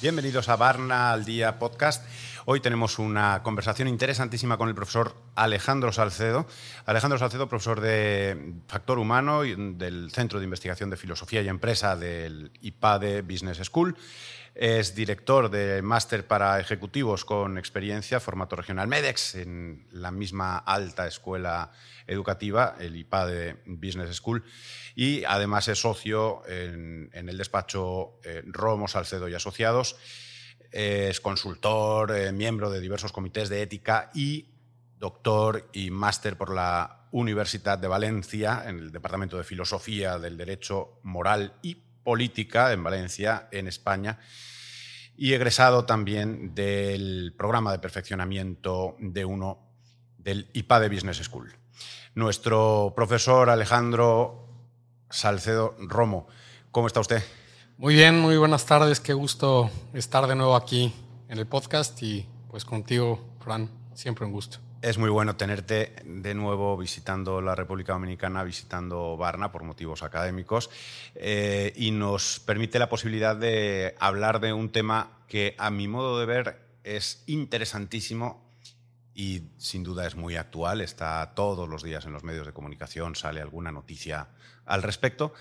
Bienvenidos a Barna al Día Podcast. Hoy tenemos una conversación interesantísima con el profesor Alejandro Salcedo. Alejandro Salcedo, profesor de Factor Humano del Centro de Investigación de Filosofía y Empresa del IPADE Business School. Es director de Máster para Ejecutivos con experiencia, formato regional MEDEX, en la misma alta escuela educativa, el IPADE Business School y además es socio en, el despacho eh, Romo Salcedo y Asociados. Es consultor, eh, miembro de diversos comités de ética y doctor y máster por la Universidad de Valencia en el Departamento de Filosofía del Derecho Moral y Política en Valencia, en España. Y egresado también del programa de perfeccionamiento de uno del IPA de Business School. Nuestro profesor Alejandro Salcedo Romo. ¿Cómo está usted? Muy bien, muy buenas tardes. Qué gusto estar de nuevo aquí en el podcast y pues contigo, Fran, siempre un gusto. Es muy bueno tenerte de nuevo visitando la República Dominicana, visitando Varna por motivos académicos eh, y nos permite la posibilidad de hablar de un tema que a mi modo de ver es interesantísimo y sin duda es muy actual, está todos los días en los medios de comunicación, sale alguna noticia al respecto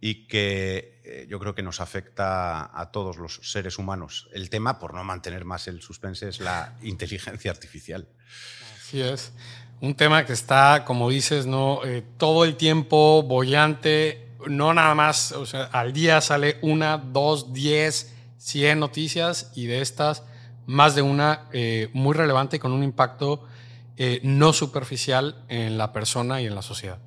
y que eh, yo creo que nos afecta a todos los seres humanos. El tema, por no mantener más el suspense, es la inteligencia artificial. Así es. Un tema que está, como dices, ¿no? Eh, todo el tiempo bollante, no nada más, o sea, al día sale una, dos, diez, cien noticias y de estas más de una eh, muy relevante con un impacto no superficial en la persona y en la sociedad.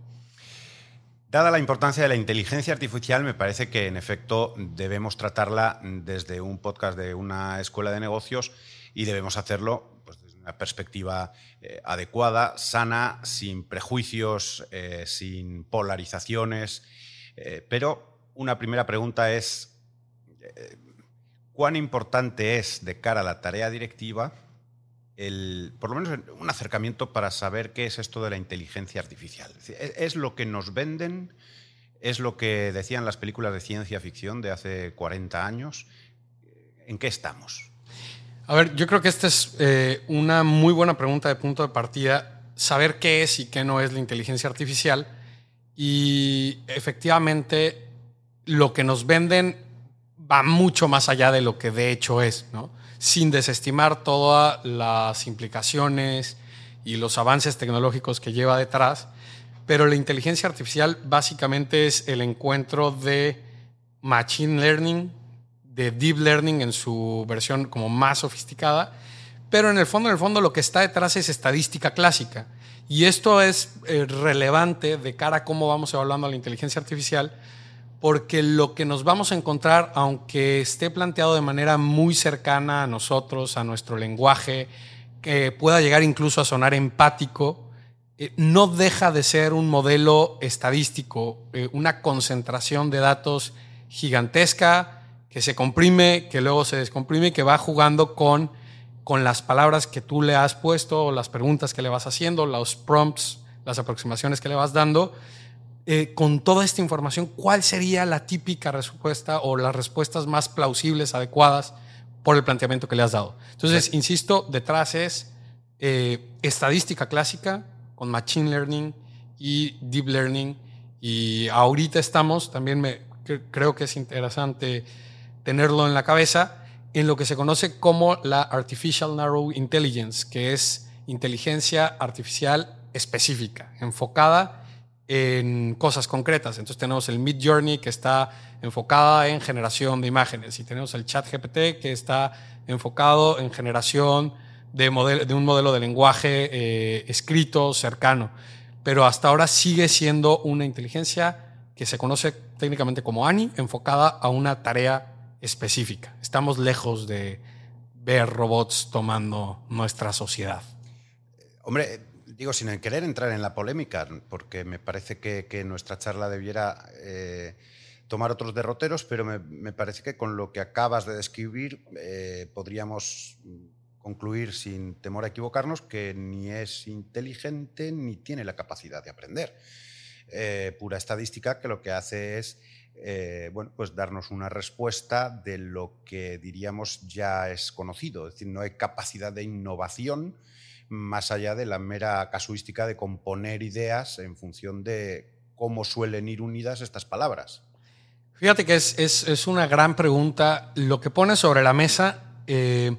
Dada la importancia de la inteligencia artificial, me parece que en efecto debemos tratarla desde un podcast de una escuela de negocios y debemos hacerlo pues, perspectiva eh, adecuada, sana, sin prejuicios, eh, sin polarizaciones. Eh, pero una primera pregunta es, ¿cuán importante es de cara a la tarea directiva por lo menos un acercamiento para saber qué es esto de la inteligencia artificial. ¿Es, lo que nos venden? ¿Es lo que decían las películas de ciencia ficción de hace 40 años? ¿En qué estamos? A ver, yo creo que esta es eh, una muy buena pregunta de punto de partida, saber qué es y qué no es la inteligencia artificial. Y efectivamente, lo que nos venden va mucho más allá de lo que de hecho es, ¿no? sin desestimar todas las implicaciones y los avances tecnológicos que lleva detrás. Pero la inteligencia artificial básicamente es el encuentro de machine learning, de deep learning en su versión como más sofisticada, pero en el fondo, en el fondo lo que está detrás es estadística clásica. Y esto es eh, relevante de cara a cómo vamos evaluando la inteligencia artificial, porque lo que nos vamos a encontrar, aunque esté planteado de manera muy cercana a nosotros, a nuestro lenguaje, que pueda llegar incluso a sonar empático, eh, no deja de ser un modelo estadístico, eh, una concentración de datos gigantesca que se comprime, que luego se descomprime, que va jugando con, con las palabras que tú le has puesto, o las preguntas que le vas haciendo, los prompts, las aproximaciones que le vas dando eh, con toda esta información, ¿cuál sería la típica respuesta o las respuestas más plausibles, adecuadas por el planteamiento que le has dado? Entonces, insisto, detrás es eh, estadística clásica con Machine Learning y Deep Learning. Y ahorita estamos, también me, creo que es interesante tenerlo en la cabeza, en lo que se conoce como la Artificial Narrow Intelligence, que es inteligencia artificial específica, enfocada en cosas concretas. Entonces tenemos el Mid Journey que está enfocada en generación de imágenes y tenemos el Chat GPT que está enfocado en generación de, de un modelo de lenguaje eh, escrito cercano. Pero hasta ahora sigue siendo una inteligencia que se conoce técnicamente como ANI, enfocada a una tarea específica. Estamos lejos de ver robots tomando nuestra sociedad. Hombre, digo, sin querer entrar en la polémica, porque me parece que, nuestra charla debiera eh, tomar otros derroteros, pero me, parece que con lo que acabas de describir eh, podríamos concluir sin temor a equivocarnos que ni es inteligente ni tiene la capacidad de aprender. Eh, pura estadística que lo que hace es eh, bueno, pues darnos una respuesta de lo que diríamos ya es conocido, es decir, no hay capacidad de innovación más allá de la mera casuística de componer ideas en función de cómo suelen ir unidas estas palabras. Fíjate que es, una gran pregunta lo que pone sobre la mesa eh,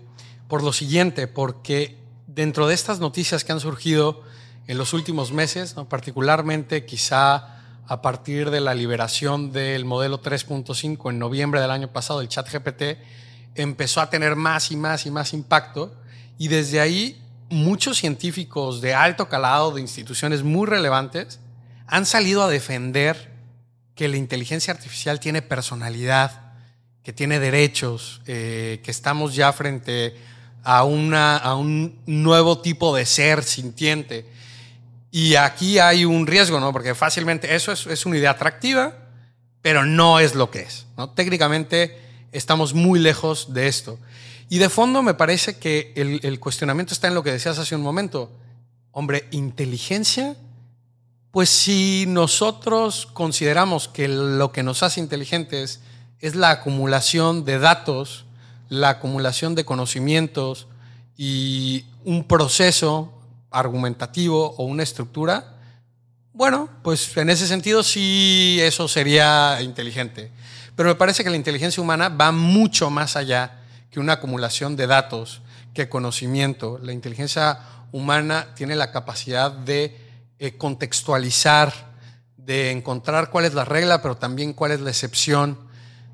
por lo siguiente, porque dentro de estas noticias que han surgido en los últimos meses, particularmente quizá a partir de la liberación del modelo 3.5 en noviembre del año pasado, el chat GPT empezó a tener más y más y más impacto. Y desde ahí muchos científicos de alto calado de instituciones muy relevantes han salido a defender que la inteligencia artificial tiene personalidad, que tiene derechos, eh, que estamos ya frente a, una, a un nuevo tipo de ser sintiente y aquí hay un riesgo, ¿no? Porque fácilmente eso es, una idea atractiva, pero no es lo que es. ¿no? Técnicamente estamos muy lejos de esto. Y de fondo me parece que el, el cuestionamiento está en lo que decías hace un momento. Hombre, inteligencia, pues si nosotros consideramos que lo que nos hace inteligentes es la acumulación de datos, la acumulación de conocimientos y un proceso argumentativo o una estructura, bueno, pues en ese sentido sí eso sería inteligente. Pero me parece que la inteligencia humana va mucho más allá que una acumulación de datos, que conocimiento. La inteligencia humana tiene la capacidad de eh, contextualizar, de encontrar cuál es la regla, pero también cuál es la excepción,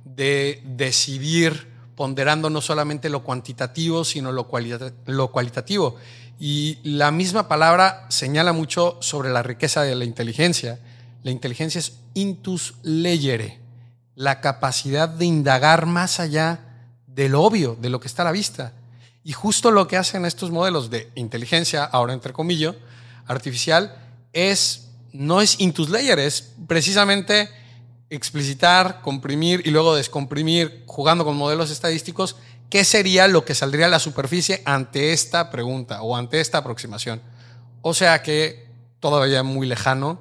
de decidir ponderando no solamente lo cuantitativo, sino lo, lo cualitativo. Y la misma palabra señala mucho sobre la riqueza de la inteligencia. La inteligencia es intus legere, la capacidad de indagar más allá del obvio, de lo que está a la vista. Y justo lo que hacen estos modelos de inteligencia, ahora entre comillas, artificial, es, no es intus legere, es precisamente explicitar, comprimir y luego descomprimir, jugando con modelos estadísticos, ¿qué sería lo que saldría a la superficie ante esta pregunta o ante esta aproximación? O sea que todavía muy lejano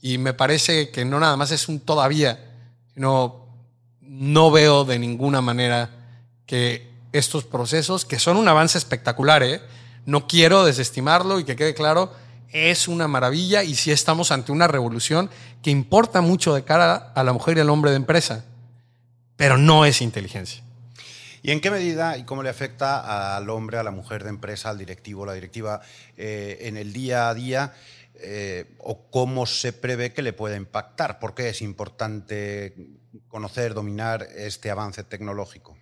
y me parece que no nada más es un todavía, sino no veo de ninguna manera que estos procesos, que son un avance espectacular, ¿eh? no quiero desestimarlo y que quede claro, es una maravilla y sí estamos ante una revolución que importa mucho de cara a la mujer y al hombre de empresa, pero no es inteligencia. ¿Y en qué medida y cómo le afecta al hombre, a la mujer de empresa, al directivo, la directiva, eh, en el día a día? Eh, o cómo se prevé que le pueda impactar? ¿Por qué es importante conocer, dominar este avance tecnológico?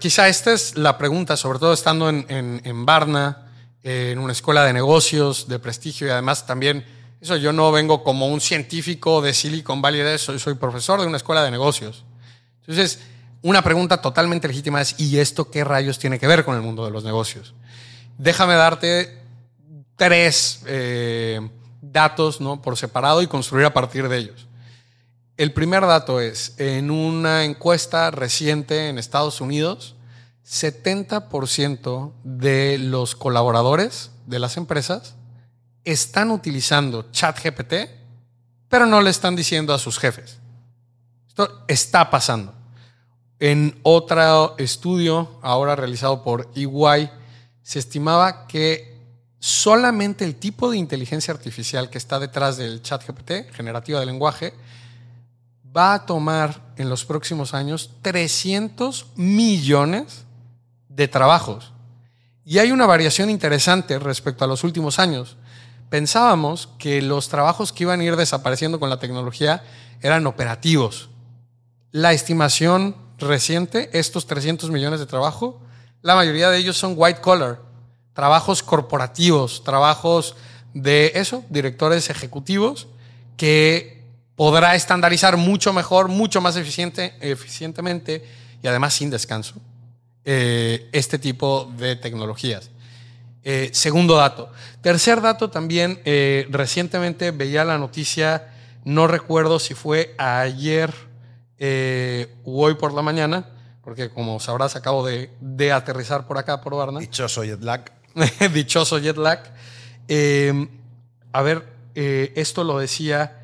quizá esta es la pregunta, sobre todo estando en, en, en Barna, en una escuela de negocios de prestigio y además también, eso yo no vengo como un científico de Silicon Valley, soy, soy profesor de una escuela de negocios. Entonces, una pregunta totalmente legítima es, ¿y esto qué rayos tiene que ver con el mundo de los negocios? Déjame darte tres eh, datos ¿no? por separado y construir a partir de ellos. El primer dato es, en una encuesta reciente en Estados Unidos, 70% de los colaboradores de las empresas están utilizando ChatGPT, pero no le están diciendo a sus jefes. Esto está pasando. En otro estudio, ahora realizado por EY, se estimaba que solamente el tipo de inteligencia artificial que está detrás del chat GPT, generativa de lenguaje, va a tomar en los próximos años 300 millones de trabajos. Y hay una variación interesante respecto a los últimos años. Pensábamos que los trabajos que iban a ir desapareciendo con la tecnología eran operativos. La estimación reciente, estos 300 millones de trabajo, la mayoría de ellos son white collar, trabajos corporativos, trabajos de eso, directores ejecutivos, que podrá estandarizar mucho mejor, mucho más eficiente, eficientemente y además sin descanso eh, este tipo de tecnologías. Eh, segundo dato. Tercer dato también, eh, recientemente veía la noticia, no recuerdo si fue ayer o hoy por la mañana, porque como sabrás, acabo de, de aterrizar por acá, por Varna. Dichoso jet lag. Dichoso jet lag. Eh, a ver, eh, esto lo decía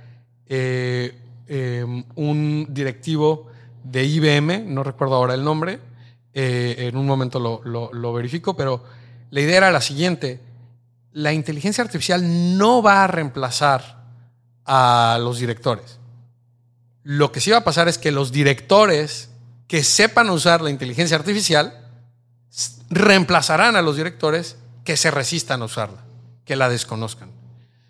eh, eh, un directivo de IBM, no recuerdo ahora el nombre, eh, en un momento lo, lo- lo verifico, pero la idea era la siguiente, la inteligencia artificial no va a reemplazar a los directores. Lo que sí va a pasar es que los directores que sepan usar la inteligencia artificial reemplazarán a los directores que se resistan a usarla, que la desconozcan.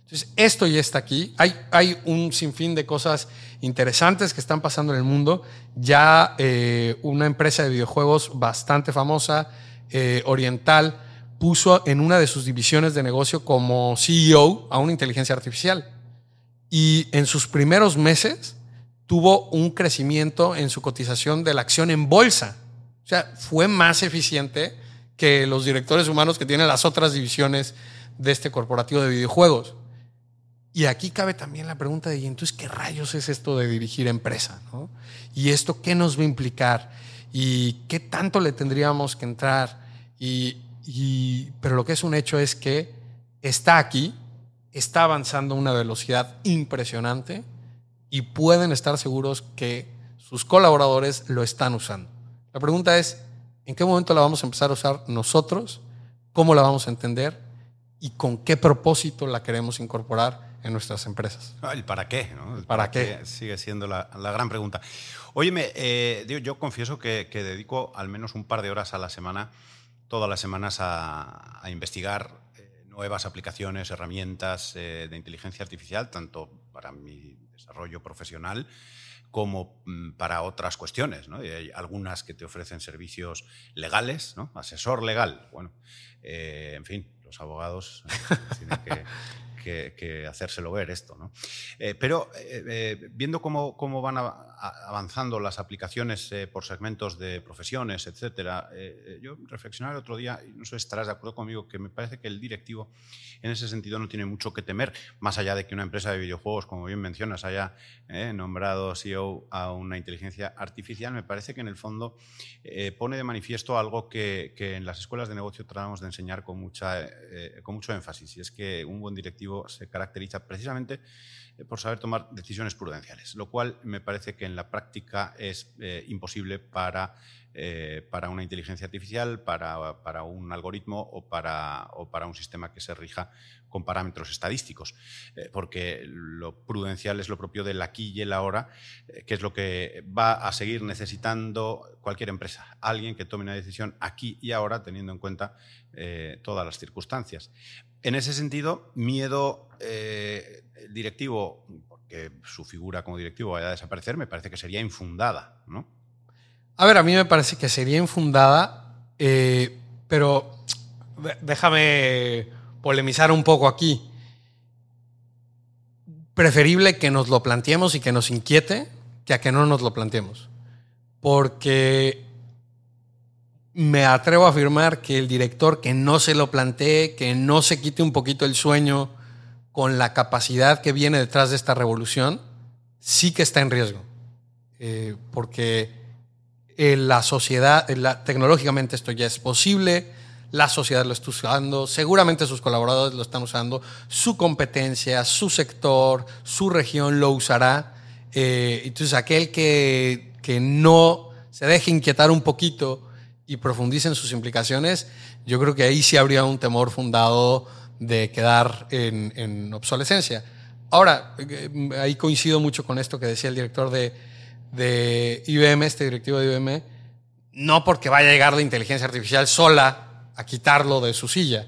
Entonces, esto ya está aquí. Hay, hay un sinfín de cosas interesantes que están pasando en el mundo. Ya eh, una empresa de videojuegos bastante famosa, eh, oriental, puso en una de sus divisiones de negocio como CEO a una inteligencia artificial. Y en sus primeros meses tuvo un crecimiento en su cotización de la acción en bolsa. O sea, fue más eficiente que los directores humanos que tienen las otras divisiones de este corporativo de videojuegos. Y aquí cabe también la pregunta de, ¿y entonces qué rayos es esto de dirigir empresa? ¿no? ¿Y esto qué nos va a implicar? ¿Y qué tanto le tendríamos que entrar? Y, pero lo que es un hecho es que está aquí, está avanzando a una velocidad impresionante y pueden estar seguros que sus colaboradores lo están usando. La pregunta es, ¿en qué momento la vamos a empezar a usar nosotros? ¿Cómo la vamos a entender? ¿Y con qué propósito la queremos incorporar en nuestras empresas? Ah, ¿El para qué? ¿no? El ¿Para qué? Sigue siendo la, la gran pregunta. Óyeme, eh, digo, yo confieso que, que dedico al menos un par de horas a la semana, todas las semanas, a, a investigar eh, nuevas aplicaciones, herramientas eh, de inteligencia artificial, tanto para mi desarrollo profesional como mm, para otras cuestiones. ¿no? Hay algunas que te ofrecen servicios legales, ¿no? asesor legal. Bueno, eh, en fin, los abogados eh, tienen que, que- que hacérselo ver esto. ¿no? Eh, pero eh, viendo cómo, cómo van avanzando las aplicaciones por segmentos de profesiones, etcétera, yo reflexionaba el otro día, y no sé si estarás de acuerdo conmigo, que me parece que el directivo en ese sentido no tiene mucho que temer, más allá de que una empresa de videojuegos, como bien mencionas, haya nombrado CEO a una inteligencia artificial, me parece que en el fondo pone de manifiesto algo que en las escuelas de negocio tratamos de enseñar con, mucha, eh, con mucho énfasis, y es que un buen directivo se caracteriza precisamente por saber tomar decisiones prudenciales, lo cual me parece que en la práctica es eh, imposible para, eh, para una inteligencia artificial, para, para un algoritmo o para, o para un sistema que se rija con parámetros estadísticos, eh, porque lo prudencial es lo propio del aquí y el ahora, eh, que es lo que va a seguir necesitando cualquier empresa, alguien que tome una decisión aquí y ahora teniendo en cuenta eh, todas las circunstancias. En ese sentido, miedo eh, directivo, porque su figura como directivo vaya a desaparecer, me parece que sería infundada, ¿no? A ver, a mí me parece que sería infundada, eh, pero déjame polemizar un poco aquí. Preferible que nos lo planteemos y que nos inquiete que a que no nos lo planteemos. Porque me atrevo a afirmar que el director que no se lo plantee, que no se quite un poquito el sueño con la capacidad que viene detrás de esta revolución, sí que está en riesgo. Eh, porque eh, la sociedad, eh, la- tecnológicamente esto ya es posible, la sociedad lo está usando, seguramente sus colaboradores lo están usando, su competencia, su sector, su región lo usará. Eh, entonces, aquel que, que no se deje inquietar un poquito y profundice en sus implicaciones, yo creo que ahí sí habría un temor fundado de quedar en, en obsolescencia. Ahora, eh, ahí coincido mucho con esto que decía el director de, de IBM, este directivo de IBM, no porque vaya a llegar la inteligencia artificial sola a quitarlo de su silla,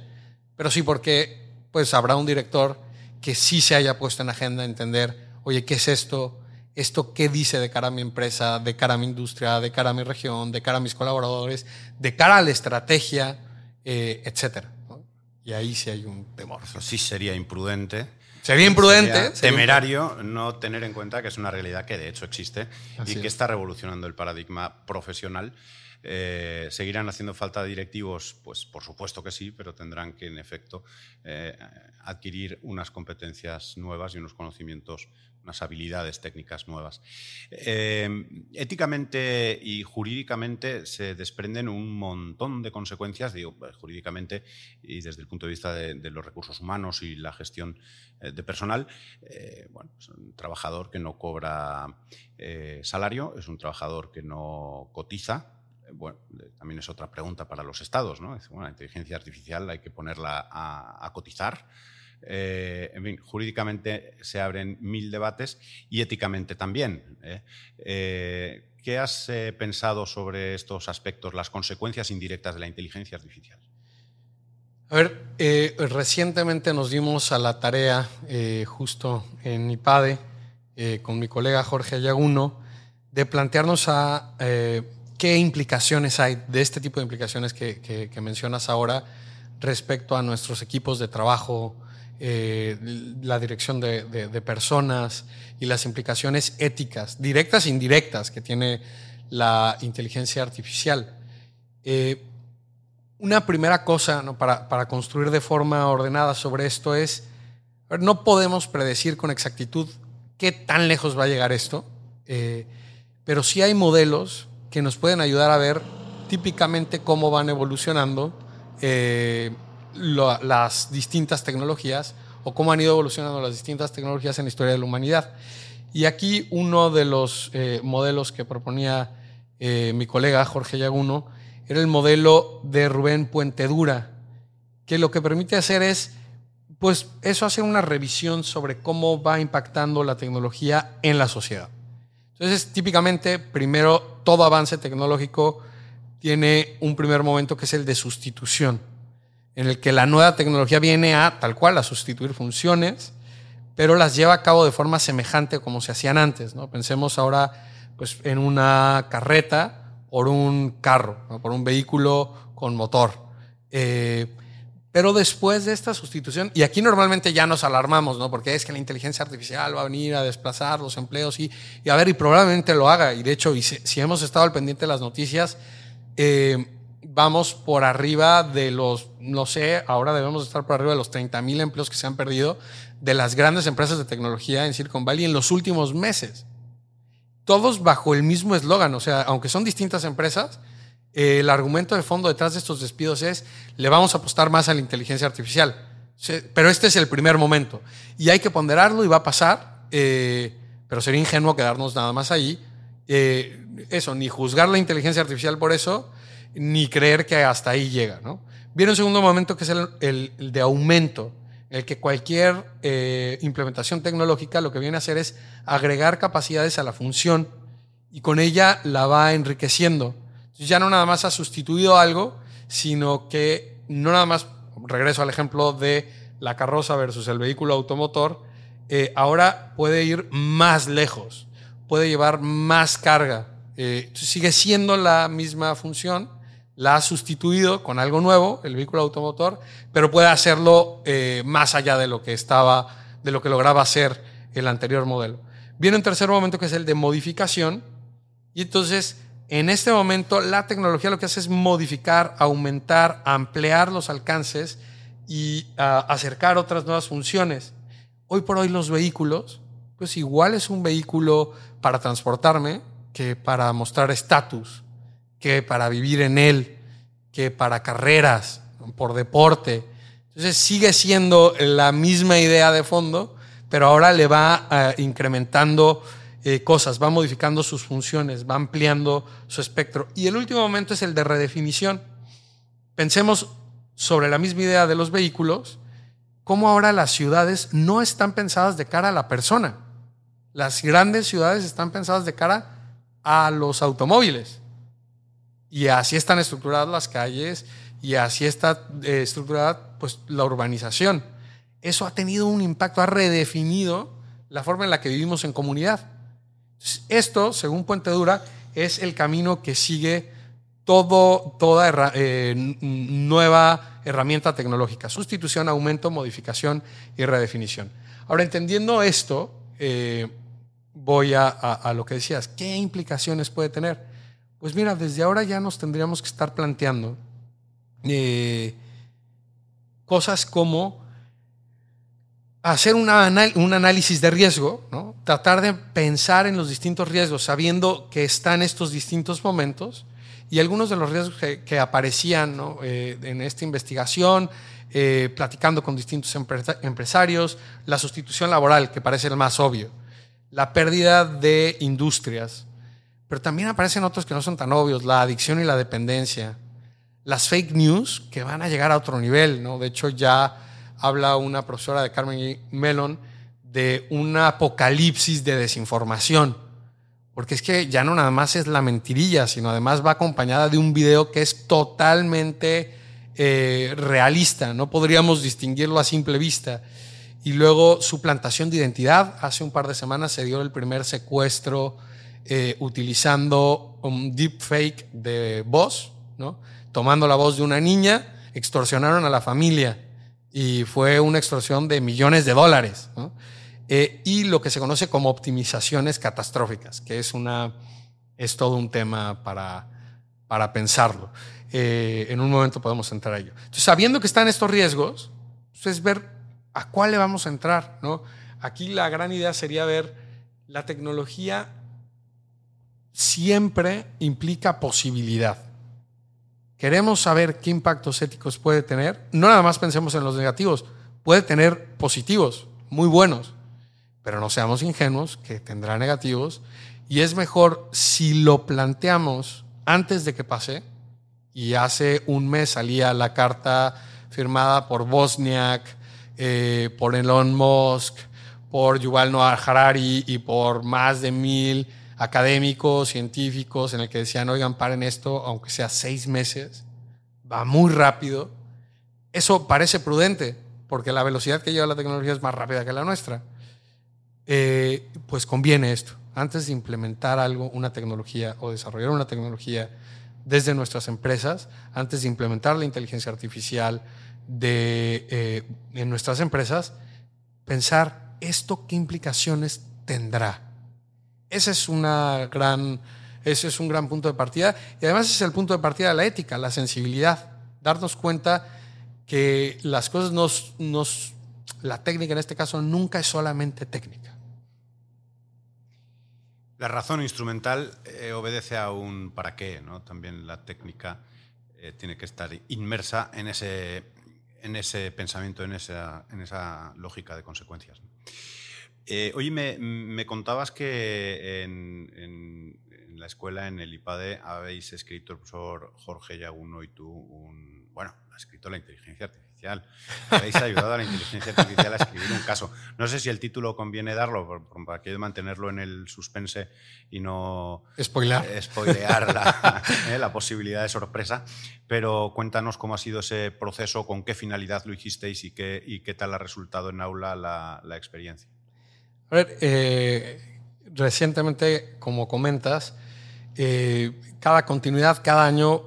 pero sí porque pues habrá un director que sí se haya puesto en agenda entender, oye, ¿qué es esto? ¿Esto qué dice de cara a mi empresa, de cara a mi industria, de cara a mi región, de cara a mis colaboradores, de cara a la estrategia, eh, etcétera? ¿no? Y ahí sí hay un temor. Eso sí sería imprudente. Sería imprudente. Sería sería temerario no tener en cuenta que es una realidad que de hecho existe Así y que es. está revolucionando el paradigma profesional. Eh, ¿Seguirán haciendo falta directivos? Pues por supuesto que sí, pero tendrán que, en efecto, eh, adquirir unas competencias nuevas y unos conocimientos, unas habilidades técnicas nuevas. éticamente y jurídicamente se desprenden un montón de consecuencias, digo, jurídicamente y desde el punto de vista de, los recursos humanos y la gestión de personal. bueno, es un trabajador que no cobra salario, es un trabajador que no cotiza, bueno, también es otra pregunta para los estados, ¿no? la inteligencia artificial hay que ponerla a, cotizar. Eh, en fin, jurídicamente se abren mil debates y éticamente también. ¿eh? Eh, qué has pensado sobre estos aspectos, las consecuencias indirectas de la inteligencia artificial? A ver, recientemente nos dimos a la tarea, justo en IPADE, con mi colega Jorge Ayaguno, de plantearnos ¿Qué implicaciones hay de este tipo de implicaciones que, mencionas ahora respecto a nuestros equipos de trabajo, eh, la dirección de, personas y las implicaciones éticas, directas e indirectas, que tiene la inteligencia artificial? Eh, una primera cosa para, construir de forma ordenada sobre esto es, no podemos predecir con exactitud qué tan lejos va a llegar esto, eh, pero sí hay modelos que nos pueden ayudar a ver típicamente cómo van evolucionando las distintas tecnologías o cómo han ido evolucionando las distintas tecnologías en la historia de la humanidad. Y aquí uno de los eh, modelos que proponía eh, mi colega Jorge Yaguno era el modelo de Rubén Puentedura, que lo que permite hacer es, pues eso hace una revisión sobre cómo va impactando la tecnología en la sociedad. Entonces, típicamente, primero, todo avance tecnológico tiene un primer momento que es el de sustitución, en el que la nueva tecnología viene a tal cual a sustituir funciones, pero las lleva a cabo de forma semejante como se hacían antes. ¿no? Pensemos ahora pues, en una carreta por un carro, por un vehículo con motor. Eh, pero después de esta sustitución, y aquí normalmente ya nos alarmamos, ¿no? Porque es que la inteligencia artificial va a venir a desplazar los empleos y, a ver, y probablemente lo haga. Y de hecho, si, hemos estado al pendiente de las noticias, eh, vamos por arriba de los, no sé, ahora debemos estar por arriba de los 30 mil empleos que se han perdido de las grandes empresas de tecnología en Silicon Valley en los últimos meses. Todos bajo el mismo eslogan, o sea, aunque son distintas empresas, el argumento de fondo detrás de estos despidos es, le vamos a apostar más a la inteligencia artificial. Pero este es el primer momento. Y hay que ponderarlo y va a pasar, eh, pero sería ingenuo quedarnos nada más ahí. Eh, eso, ni juzgar la inteligencia artificial por eso, ni creer que hasta ahí llega. ¿no? Viene un segundo momento que es el, de aumento, en el que cualquier eh, implementación tecnológica lo que viene a hacer es agregar capacidades a la función y con ella la va enriqueciendo ya no nada más ha sustituido algo, sino que no nada más, regreso al ejemplo de la carroza versus el vehículo automotor, eh, ahora puede ir más lejos, puede llevar más carga. Eh, sigue siendo la misma función, la ha sustituido con algo nuevo, el vehículo automotor, pero puede hacerlo eh, más allá de lo que estaba, de lo que lograba hacer el anterior modelo. Viene un tercer momento que es el de modificación, y entonces en este momento la tecnología lo que hace es modificar, aumentar, ampliar los alcances y ah, acercar otras nuevas funciones. Hoy por hoy los vehículos, pues igual es un vehículo para transportarme que para mostrar estatus, que para vivir en él, que para carreras, por deporte. Entonces sigue siendo la misma idea de fondo, pero ahora le va ah, incrementando eh, cosas, va modificando sus funciones, va ampliando su espectro. Y el último momento es el de redefinición. Pensemos sobre la misma idea de los vehículos, cómo ahora las ciudades no están pensadas de cara a la persona. Las grandes ciudades están pensadas de cara a los automóviles. Y así están estructuradas las calles y así está eh, estructurada pues, la urbanización. Eso ha tenido un impacto, ha redefinido la forma en la que vivimos en comunidad. Esto, según Puente Dura, es el camino que sigue todo, toda eh, nueva herramienta tecnológica. Sustitución, aumento, modificación y redefinición. Ahora, entendiendo esto, eh, voy a, lo que decías. ¿Qué implicaciones puede tener? Pues mira, desde ahora ya nos tendríamos que estar planteando eh, cosas como hacer un análisis de riesgo, tratar de pensar en los distintos riesgos, sabiendo que están estos distintos momentos y algunos de los riesgos que, aparecían eh, en esta investigación, eh, platicando con distintos empresarios, la sustitución laboral, que parece el más obvio, la pérdida de industrias, pero también aparecen otros que no son tan obvios, la adicción y la dependencia, las fake news que van a llegar a otro nivel, ¿no? De hecho, ya habla una profesora de Carmen Mellon de un apocalipsis de desinformación. Porque es que ya no nada más es la mentirilla, sino además va acompañada de un video que es totalmente eh, realista. No podríamos distinguirlo a simple vista. Y luego su plantación de identidad. Hace un par de semanas se dio el primer secuestro eh, utilizando un deepfake de voz, ¿no? tomando la voz de una niña, extorsionaron a la familia y fue una extorsión de millones de dólares. Eh, y lo que se conoce como optimizaciones catastróficas, que es, una, es todo un tema para, para pensarlo. Eh, en un momento podemos entrar a ello. Entonces, sabiendo que están estos riesgos, pues, es ver a cuál le vamos a entrar. ¿no? Aquí la gran idea sería ver la tecnología siempre implica posibilidad. Queremos saber qué impactos éticos puede tener. No nada más pensemos en los negativos, puede tener positivos, muy buenos, pero no seamos ingenuos que tendrá negativos. Y es mejor si lo planteamos antes de que pase, y hace un mes salía la carta firmada por Bosniak, eh, por Elon Musk, por Yuval Noah Harari y por más de mil académicos, científicos, en el que decían, oigan, paren esto, aunque sea seis meses, va muy rápido. Eso parece prudente, porque la velocidad que lleva la tecnología es más rápida que la nuestra. Eh, pues conviene esto. Antes de implementar algo, una tecnología o desarrollar una tecnología desde nuestras empresas, antes de implementar la inteligencia artificial de, eh, en nuestras empresas, pensar esto qué implicaciones tendrá ese es, gran, ese es un gran punto de partida y además es el punto de partida de la ética, la sensibilidad, darnos cuenta que las cosas nos la técnica en este caso nunca es solamente técnica. La razón instrumental eh, obedece a un para qué, ¿no? También la técnica eh, tiene que estar inmersa en ese, en ese pensamiento, en esa, en esa lógica de consecuencias. Eh, oye, me, contabas que en, la escuela, en el IPADE, habéis escrito el profesor Jorge Yaguno y tú un. Bueno, ha escrito la inteligencia artificial. Habéis ayudado a la inteligencia artificial a escribir un caso. No sé si el título conviene darlo para que mantenerlo en el suspense y no. Spoiler. Eh, spoilear la, eh, la, posibilidad de sorpresa. Pero cuéntanos cómo ha sido ese proceso, con qué finalidad lo hicisteis y qué, y qué tal ha resultado en aula la experiencia. A ver, eh, recientemente, como comentas, eh, cada continuidad, cada año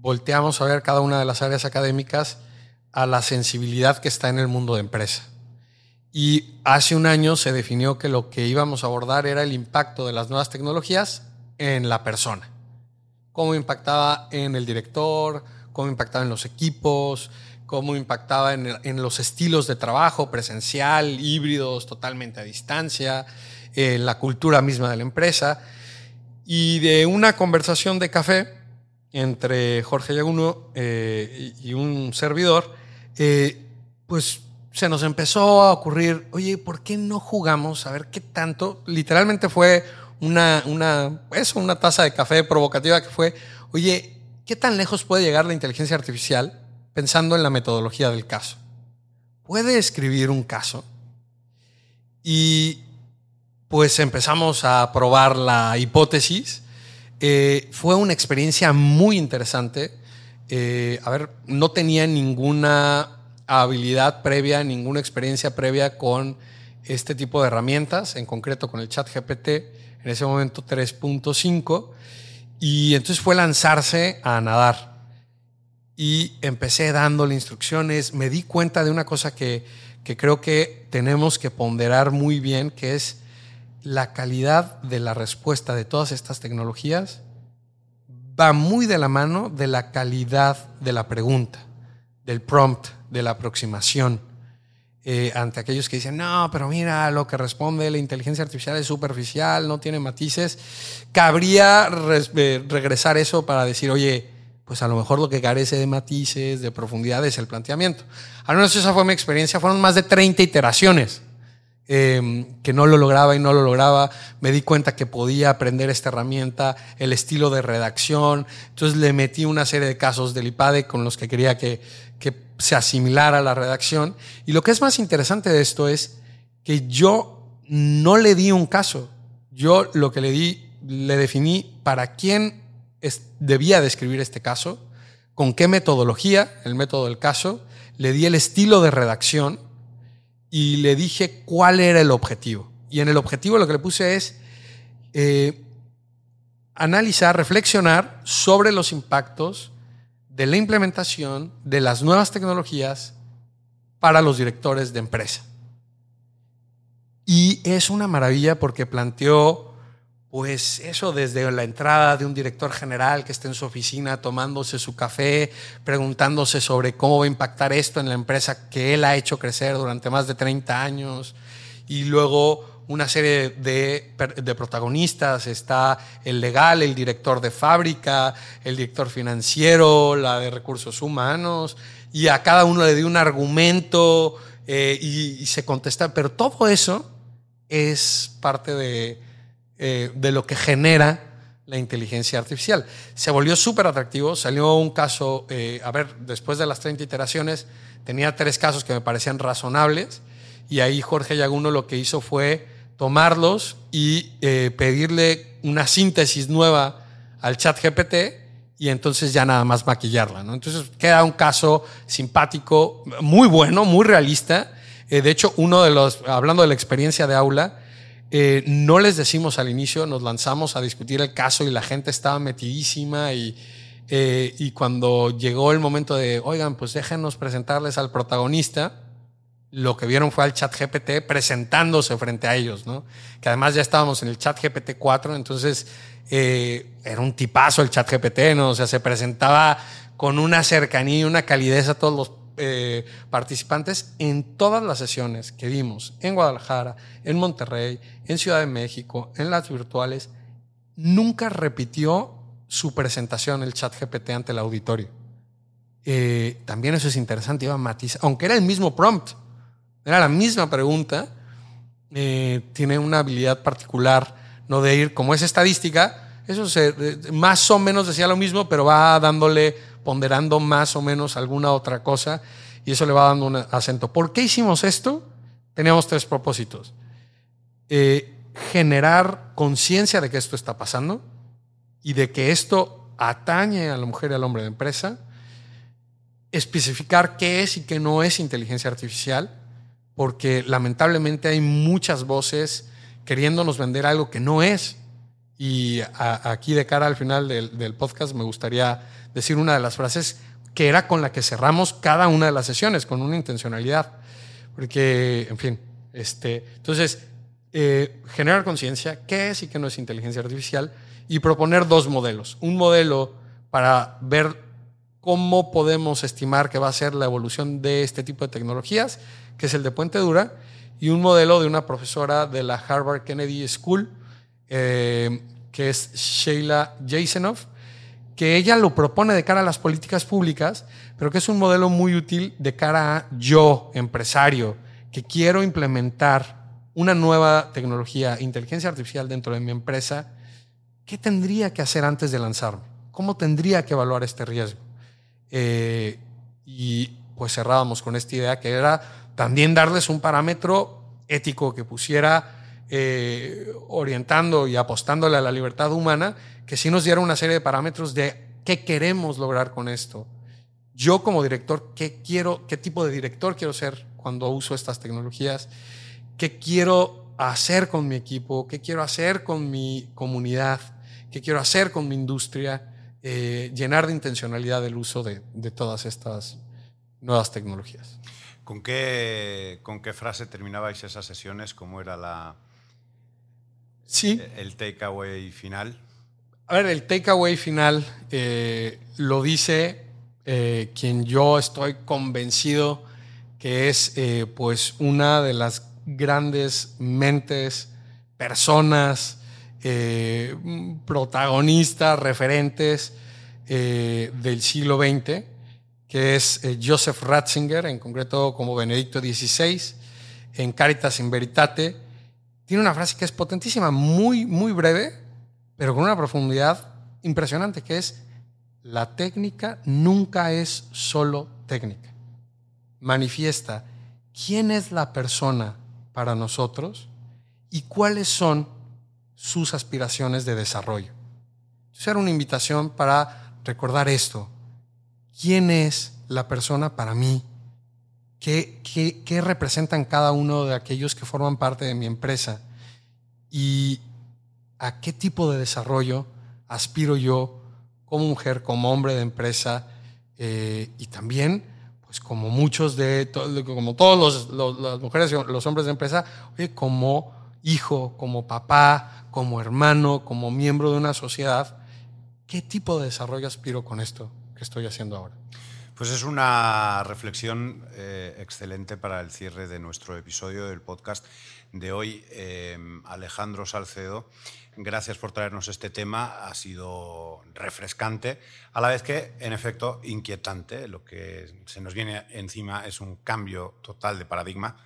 volteamos a ver cada una de las áreas académicas a la sensibilidad que está en el mundo de empresa. Y hace un año se definió que lo que íbamos a abordar era el impacto de las nuevas tecnologías en la persona. Cómo impactaba en el director, cómo impactaba en los equipos, cómo impactaba en, los estilos de trabajo, presencial, híbridos, totalmente a distancia, en la cultura misma de la empresa. Y de una conversación de café entre Jorge Yaguno eh, y un servidor, eh, pues se nos empezó a ocurrir, oye, ¿por qué no jugamos? A ver qué tanto. Literalmente fue una, una, eso, una taza de café provocativa que fue, oye, ¿qué tan lejos puede llegar la inteligencia artificial pensando en la metodología del caso. Puede escribir un caso y pues empezamos a probar la hipótesis. Eh, fue una experiencia muy interesante. Eh, a ver, no tenía ninguna habilidad previa, ninguna experiencia previa con este tipo de herramientas, en concreto con el chat GPT, en ese momento 3.5, y entonces fue lanzarse a nadar y empecé dándole instrucciones. Me di cuenta de una cosa que, creo que tenemos que ponderar muy bien, que es la calidad de la respuesta de todas estas tecnologías va muy de la mano de la calidad de la pregunta, del prompt, de la aproximación. Eh, ante aquellos que dicen, no, pero mira, lo que responde la inteligencia artificial es superficial, no tiene matices, cabría eh, regresar eso para decir, oye, pues a lo mejor lo que carece de matices, de profundidad es el planteamiento. Al menos esa fue mi experiencia, fueron más de 30 iteraciones Em, que no lo lograba y no lo lograba. Me di cuenta que podía aprender esta herramienta, el estilo de redacción. Entonces le metí una serie de casos del IPADE con los que quería que, que se asimilara la redacción. Y lo que es más interesante de esto es que yo no le di un caso. Yo lo que le di, le definí para quién debía describir este caso, con qué metodología, el método del caso, le di el estilo de redacción y le dije cuál era el objetivo. Y en el objetivo lo que le puse es eh, analizar, reflexionar sobre los impactos de la implementación de las nuevas tecnologías para los directores de empresa. Y es una maravilla porque planteó pues eso desde la entrada de un director general que esté en su oficina tomándose su café, preguntándose sobre cómo va a impactar esto en la empresa que él ha hecho crecer durante más de 30 años, y luego una serie de, de protagonistas, está el legal, el director de fábrica, el director financiero, la de recursos humanos, y a cada uno le dio un argumento eh, y se contesta, pero todo eso es parte de eh, de lo que genera la inteligencia artificial. Se volvió súper atractivo, salió un caso, eh, a ver, después de las 30 iteraciones, tenía tres casos que me parecían razonables y ahí Jorge Yaguno lo que hizo fue tomarlos y eh, pedirle una síntesis nueva al chat GPT y entonces ya nada más maquillarla. ¿no? Entonces queda un caso simpático, muy bueno, muy realista. de hecho, uno de los, hablando de la experiencia de aula, eh, no les decimos al inicio, nos lanzamos a discutir el caso y la gente estaba metidísima y, eh, y cuando llegó el momento de, oigan, pues déjenos presentarles al protagonista, lo que vieron fue al chat GPT presentándose frente a ellos, ¿no? Que además ya estábamos en el chat GPT 4, entonces eh, era un tipazo el chat GPT, ¿no? O sea, se presentaba con una cercanía y una calidez a todos los eh, participantes en todas las sesiones que vimos en Guadalajara, en Monterrey, en Ciudad de México, en las virtuales, nunca repitió su presentación el chat GPT ante el auditorio. Eh, también eso es interesante, iba a aunque era el mismo prompt, era la misma pregunta, eh, tiene una habilidad particular, no de ir, como es estadística, eso más o menos decía lo mismo, pero va dándole ponderando más o menos alguna otra cosa y eso le va dando un acento. ¿Por qué hicimos esto? Teníamos tres propósitos. Eh, generar conciencia de que esto está pasando y de que esto atañe a la mujer y al hombre de empresa, especificar qué es y qué no es inteligencia artificial, porque lamentablemente hay muchas voces queriéndonos vender algo que no es. Y aquí de cara al final del podcast me gustaría decir una de las frases que era con la que cerramos cada una de las sesiones, con una intencionalidad. Porque, en fin, este, entonces, eh, generar conciencia, qué es y qué no es inteligencia artificial, y proponer dos modelos. Un modelo para ver cómo podemos estimar que va a ser la evolución de este tipo de tecnologías, que es el de Puente Dura, y un modelo de una profesora de la Harvard Kennedy School, eh, que es Sheila Jasenoff, que ella lo propone de cara a las políticas públicas, pero que es un modelo muy útil de cara a yo, empresario, que quiero implementar una nueva tecnología, inteligencia artificial dentro de mi empresa, ¿qué tendría que hacer antes de lanzarme? ¿Cómo tendría que evaluar este riesgo? Eh, y pues cerrábamos con esta idea que era también darles un parámetro ético que pusiera eh, orientando y apostándole a la libertad humana, que sí nos diera una serie de parámetros de qué queremos lograr con esto. Yo como director, ¿qué quiero, qué tipo de director quiero ser cuando uso estas tecnologías? ¿Qué quiero hacer con mi equipo? ¿Qué quiero hacer con mi comunidad? ¿Qué quiero hacer con mi industria? Eh, llenar de intencionalidad el uso de, de todas estas nuevas tecnologías. ¿Con qué, ¿Con qué frase terminabais esas sesiones? ¿Cómo era la, Sí. El takeaway final. A ver, el takeaway final eh, lo dice eh, quien yo estoy convencido que es eh, pues una de las grandes mentes, personas, protagonistas, referentes del siglo XX, que es Joseph Ratzinger, en concreto como Benedicto XVI, en Caritas in Veritate. Tiene una frase que es potentísima, muy, muy breve, pero con una profundidad impresionante, que es la técnica nunca es solo técnica. Manifiesta quién es la persona para nosotros y cuáles son sus aspiraciones de desarrollo. Entonces una invitación para recordar esto. ¿Quién es la persona para mí? ¿Qué, representan cada uno de aquellos que forman parte de mi empresa? Y a qué tipo de desarrollo aspiro yo como mujer, como hombre de empresa eh, y también, pues como muchos de, como todos los, las mujeres y los hombres de empresa, oye, como hijo, como papá, como hermano, como miembro de una sociedad, ¿qué tipo de desarrollo aspiro con esto que estoy haciendo ahora? Pues es una reflexión eh, excelente para el cierre de nuestro episodio del podcast de hoy. Eh, Alejandro Salcedo Gracias por traernos este tema. Ha sido refrescante, a la vez que, en efecto, inquietante. Lo que se nos viene encima es un cambio total de paradigma.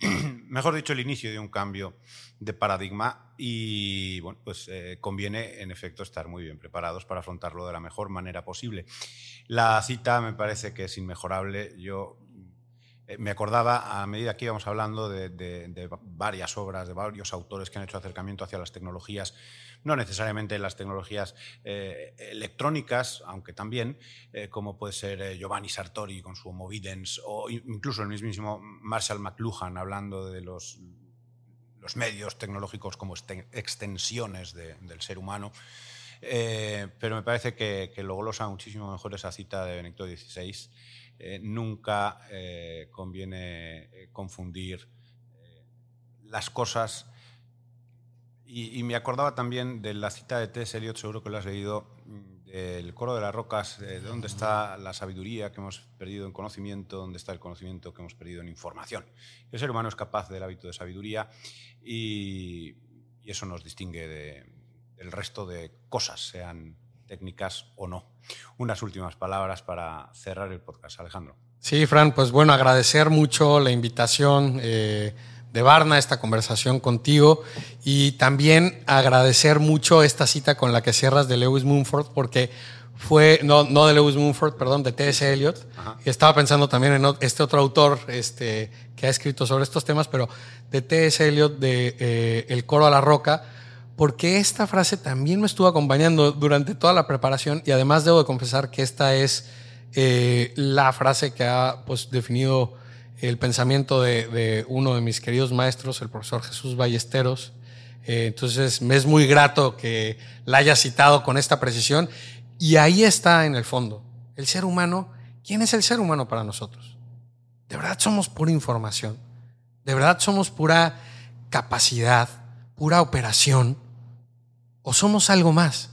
Mejor dicho, el inicio de un cambio de paradigma y bueno, pues eh, conviene en efecto estar muy bien preparados para afrontarlo de la mejor manera posible. La cita me parece que es inmejorable. Yo me acordaba, a medida que íbamos hablando, de, varias obras, de varios autores que han hecho acercamiento hacia las tecnologías, no necesariamente las tecnologías eh, electrónicas, aunque también, eh, como puede ser Giovanni Sartori con su Homo Videns, o incluso el mismísimo Marshall McLuhan hablando de los, los medios tecnológicos como extensiones del ser humano. pero me parece que, que lo glosa muchísimo mejor esa cita de Benedicto XVI eh, nunca eh, conviene eh, confundir las cosas. Y, me acordaba también de la cita de T.S. Eliot, seguro que lo has leído, mm, del coro de las rocas, de dónde está la sabiduría que hemos perdido en conocimiento, dónde está el conocimiento que hemos perdido en información. El ser humano es capaz del hábito de sabiduría y, eso nos distingue del resto de cosas, sean técnicas o no. Unas últimas palabras para cerrar el podcast, Alejandro. Sí, Fran, pues bueno, agradecer mucho la invitación eh, de Barna, esta conversación contigo y también agradecer mucho esta cita con la que cierras de Lewis Mumford porque fue, no, no de Lewis Mumford, perdón, de T.S. Eliot. Estaba pensando también en este otro autor este, que ha escrito sobre estos temas, pero de T.S. Eliot, de eh, El coro a la roca, porque esta frase también me estuvo acompañando durante toda la preparación y además debo de confesar que esta es eh, la frase que ha pues, definido el pensamiento de, uno de mis queridos maestros, el profesor Jesús Ballesteros. Eh, entonces me es muy grato que la haya citado con esta precisión y ahí está en el fondo. El ser humano, ¿quién es el ser humano para nosotros? De verdad somos pura información, de verdad somos pura capacidad, pura operación ¿O somos algo más?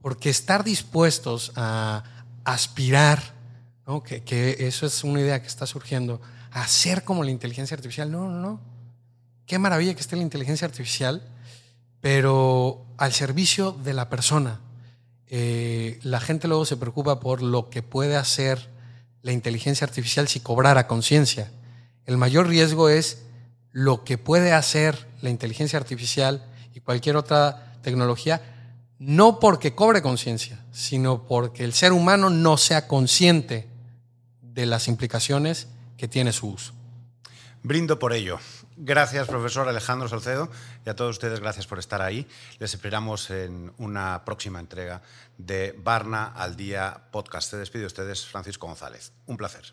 Porque estar dispuestos a aspirar, que, eso es una idea que está surgiendo, a ser como la inteligencia artificial, no, no, no. Qué maravilla que esté la inteligencia artificial, pero al servicio de la persona. Eh, la gente luego se preocupa por lo que puede hacer la inteligencia artificial si cobrara conciencia. El mayor riesgo es lo que puede hacer la inteligencia artificial y cualquier otra tecnología, no porque cobre conciencia, sino porque el ser humano no sea consciente de las implicaciones que tiene su uso. Brindo por ello. Gracias, profesor Alejandro Salcedo, y a todos ustedes gracias por estar ahí. Les esperamos en una próxima entrega de Barna al Día Podcast. Se despide de ustedes, Francisco González. Un placer.